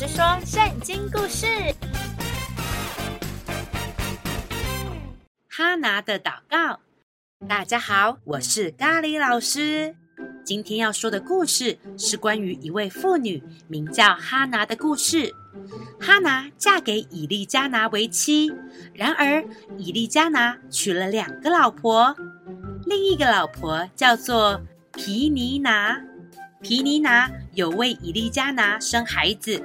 师说圣经故事：哈拿的祷告。大家好，我是咖喱老师。今天要说的故事是关于一位妇女，名叫哈拿的故事。哈拿嫁给以利加拿为妻，然而以利加拿娶了两个老婆，另一个老婆叫做皮尼拿。皮尼拿有为以利加拿生孩子，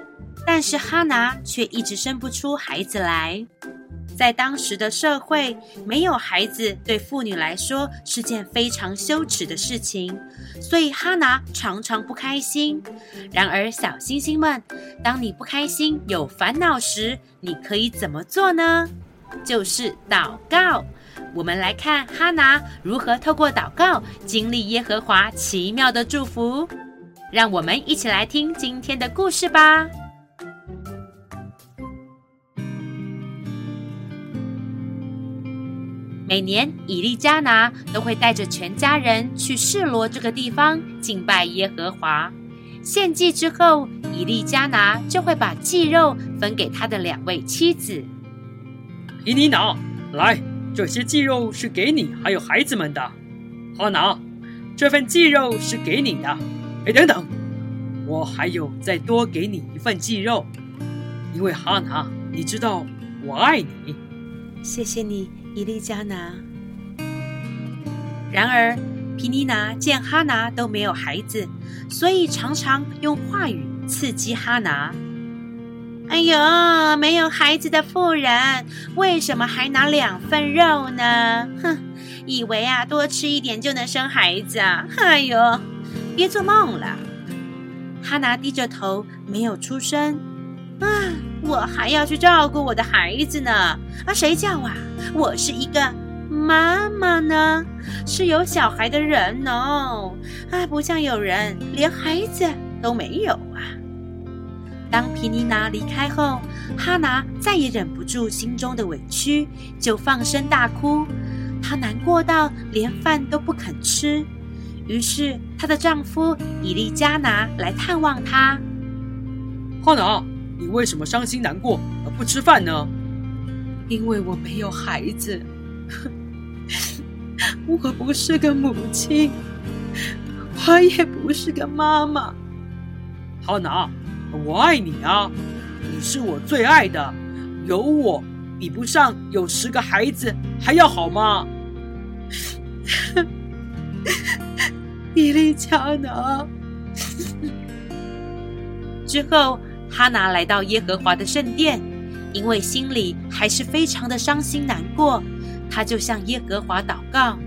但是哈拿却一直生不出孩子来。在当时的社会，没有孩子对妇女来说是件非常羞耻的事情，所以哈拿常常不开心。然而，小星星们，当你不开心、有烦恼时，你可以怎么做呢？就是祷告。我们来看哈拿如何透过祷告经历耶和华奇妙的祝福。让我们一起来听今天的故事吧。每年，以利加拿都会带着全家人去示罗这个地方敬拜耶和华。献祭之后，以利加拿就会把祭肉分给他的两位妻子。毗尼拿，来，这些祭肉是给你还有孩子们的。哈拿，这份祭肉是给你的。哎，等等，我还有再多给你一份鸡肉，因为哈拿，你知道我爱你。谢谢你，伊利加拿。然而，皮尼娜见哈拿都没有孩子，所以常常用话语刺激哈拿。哎呦，没有孩子的妇人，为什么还拿两份肉呢？哼，以为啊，多吃一点就能生孩子啊？哎呦！别做梦了，哈拿低着头没有出声。啊，我还要去照顾我的孩子呢。啊，谁叫啊？我是一个妈妈呢，是有小孩的人哦。啊，不像有人连孩子都没有啊。当皮尼娜离开后，哈拿再也忍不住心中的委屈，就放声大哭。她难过到连饭都不肯吃。于是，她的丈夫以利加拿来探望她。哈拿，你为什么伤心难过而不吃饭呢？因为我没有孩子，我不是个母亲，我也不是个妈妈。哈拿，我爱你啊，你是我最爱的，有我比不上有十个孩子还要好吗？以利加拿。之后，哈拿来到耶和华的圣殿，因为心里还是非常的伤心难过，他就向耶和华祷告：“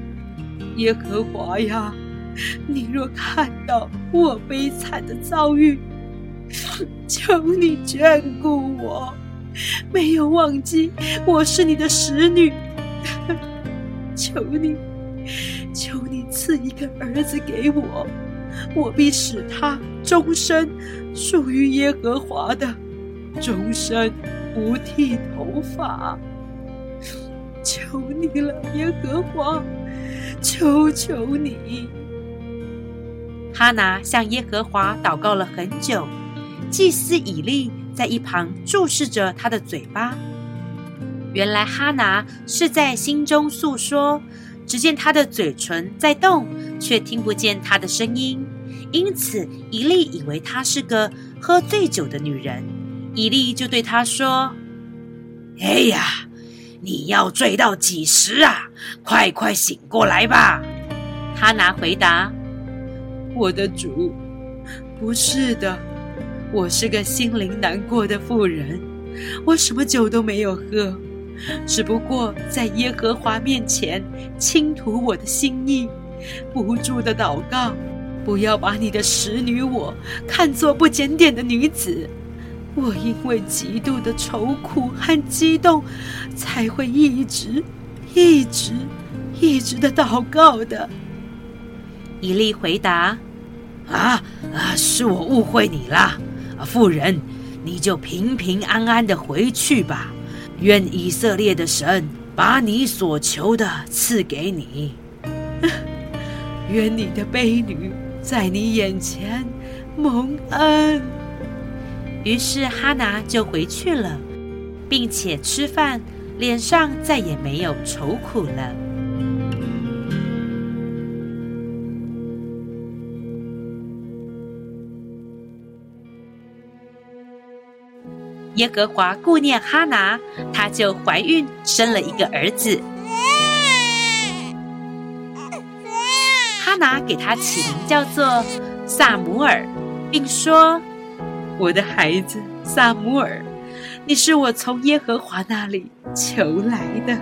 耶和华呀，你若看到我悲惨的遭遇，求你眷顾我，没有忘记我是你的使女，求你。”求赐一个儿子给我，我必使他终身属于耶和华的，终身不剃头发。求你了，耶和华，求求你！哈拿向耶和华祷告了很久，祭司以利在一旁注视着他的嘴巴。原来哈拿是在心中诉说。只见他的嘴唇在动，却听不见他的声音，因此以利以为她是个喝醉酒的女人。以利就对她说：“哎呀，你要醉到几时啊？快快醒过来吧！”哈拿回答：“我的主，不是的，我是个心灵难过的妇人，我什么酒都没有喝。”只不过在耶和华面前倾吐我的心意，不住的祷告，不要把你的使女我看作不检点的女子。我因为极度的愁苦和激动，才会一直、一直、一直的祷告的。以利回答：“啊啊，是我误会你了，妇人，你就平平安安的回去吧。”愿以色列的神把你所求的赐给你。愿你的婢女在你眼前蒙恩。于是哈拿就回去了，并且吃饭，脸上再也没有愁苦了。耶和华顾念哈拿，她就怀孕生了一个儿子。哈拿给他起名叫做撒母耳，并说：“我的孩子撒母耳，你是我从耶和华那里求来的，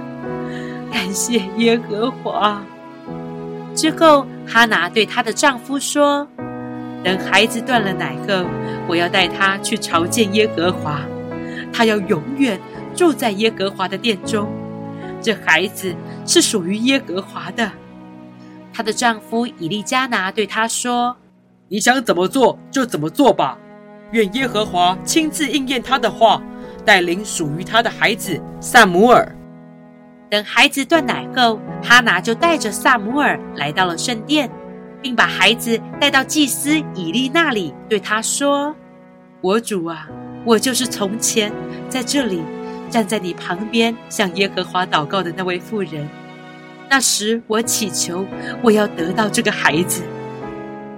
感谢耶和华。”之后，哈拿对她的丈夫说：“等孩子断了奶后，我要带他去朝见耶和华，他要永远住在耶和华的殿中。这孩子是属于耶和华的。”她的丈夫以利加拿对她说：“你想怎么做就怎么做吧，愿耶和华亲自应验他的话，带领属于他的孩子撒母耳。”等孩子断奶后，哈拿就带着撒母耳来到了圣殿，并把孩子带到祭司以利那里，对他说：“我主啊，我就是从前在这里站在你旁边向耶和华祷告的那位妇人。”那时我祈求，我要得到这个孩子。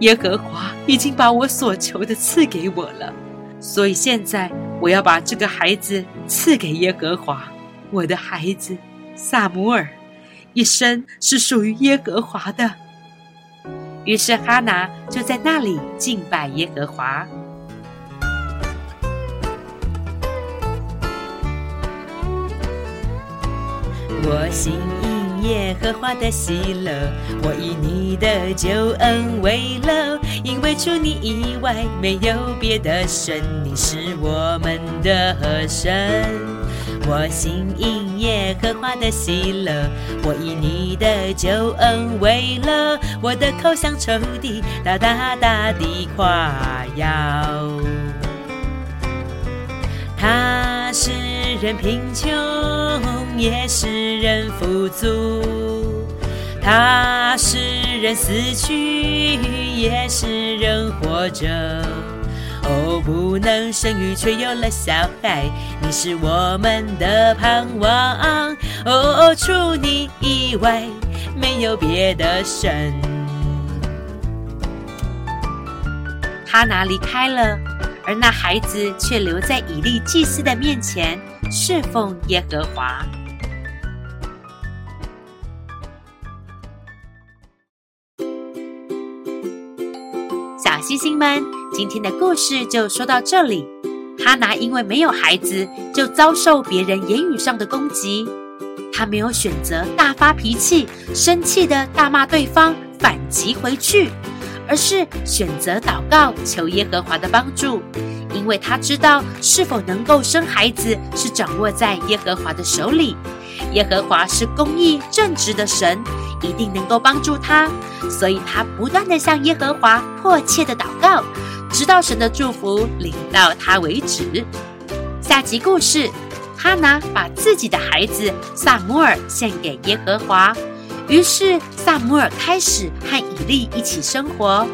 耶和华已经把我所求的赐给我了，所以现在我要把这个孩子赐给耶和华。我的孩子撒母耳，一生是属于耶和华的。于是哈拿就在那里敬拜耶和华。我心因。耶和华的喜乐，我以你的救恩为乐，因为除你以外没有别的神，你是我们的神。我心因耶和华的喜乐，我以你的救恩为乐，我的口向仇敌大大大地夸耀。他使人贫穷，也使人富足；他使人死去，也使人活着。哦，不能生育却有了小孩，你是我们的盼望。哦，除你以外没有别的神。哈拿离开了。而那孩子却留在以利祭司的面前侍奉耶和华。星星们，今天的故事就说到这里。哈拿因为没有孩子，就遭受别人言语上的攻击。他没有选择大发脾气、生气的大骂对方，反击回去。而是选择祷告，求耶和华的帮助，因为他知道是否能够生孩子是掌握在耶和华的手里。耶和华是公义正直的神，一定能够帮助他，所以他不断地向耶和华迫切地祷告，直到神的祝福临到他为止。下集故事：哈拿把自己的孩子撒母耳献给耶和华。于是，撒母耳开始和以利一起生活。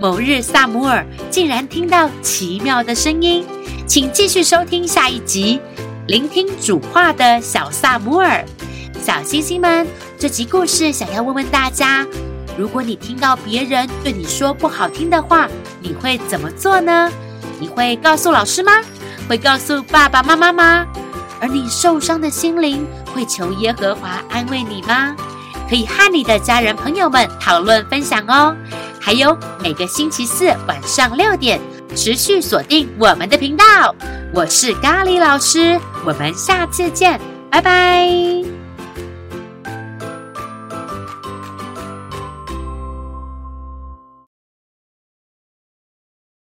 某日，撒母耳竟然听到奇妙的声音。请继续收听下一集，聆听主话的小撒母耳。小星星们，这集故事想要问问大家：如果你听到别人对你说不好听的话，你会怎么做呢？你会告诉老师吗？会告诉爸爸妈妈吗？而你受伤的心灵会求耶和华安慰你吗？可以和你的家人朋友们讨论分享哦。还有每个星期四晚上六点，持续锁定我们的频道。我是咖喱老师，我们下次见，拜拜。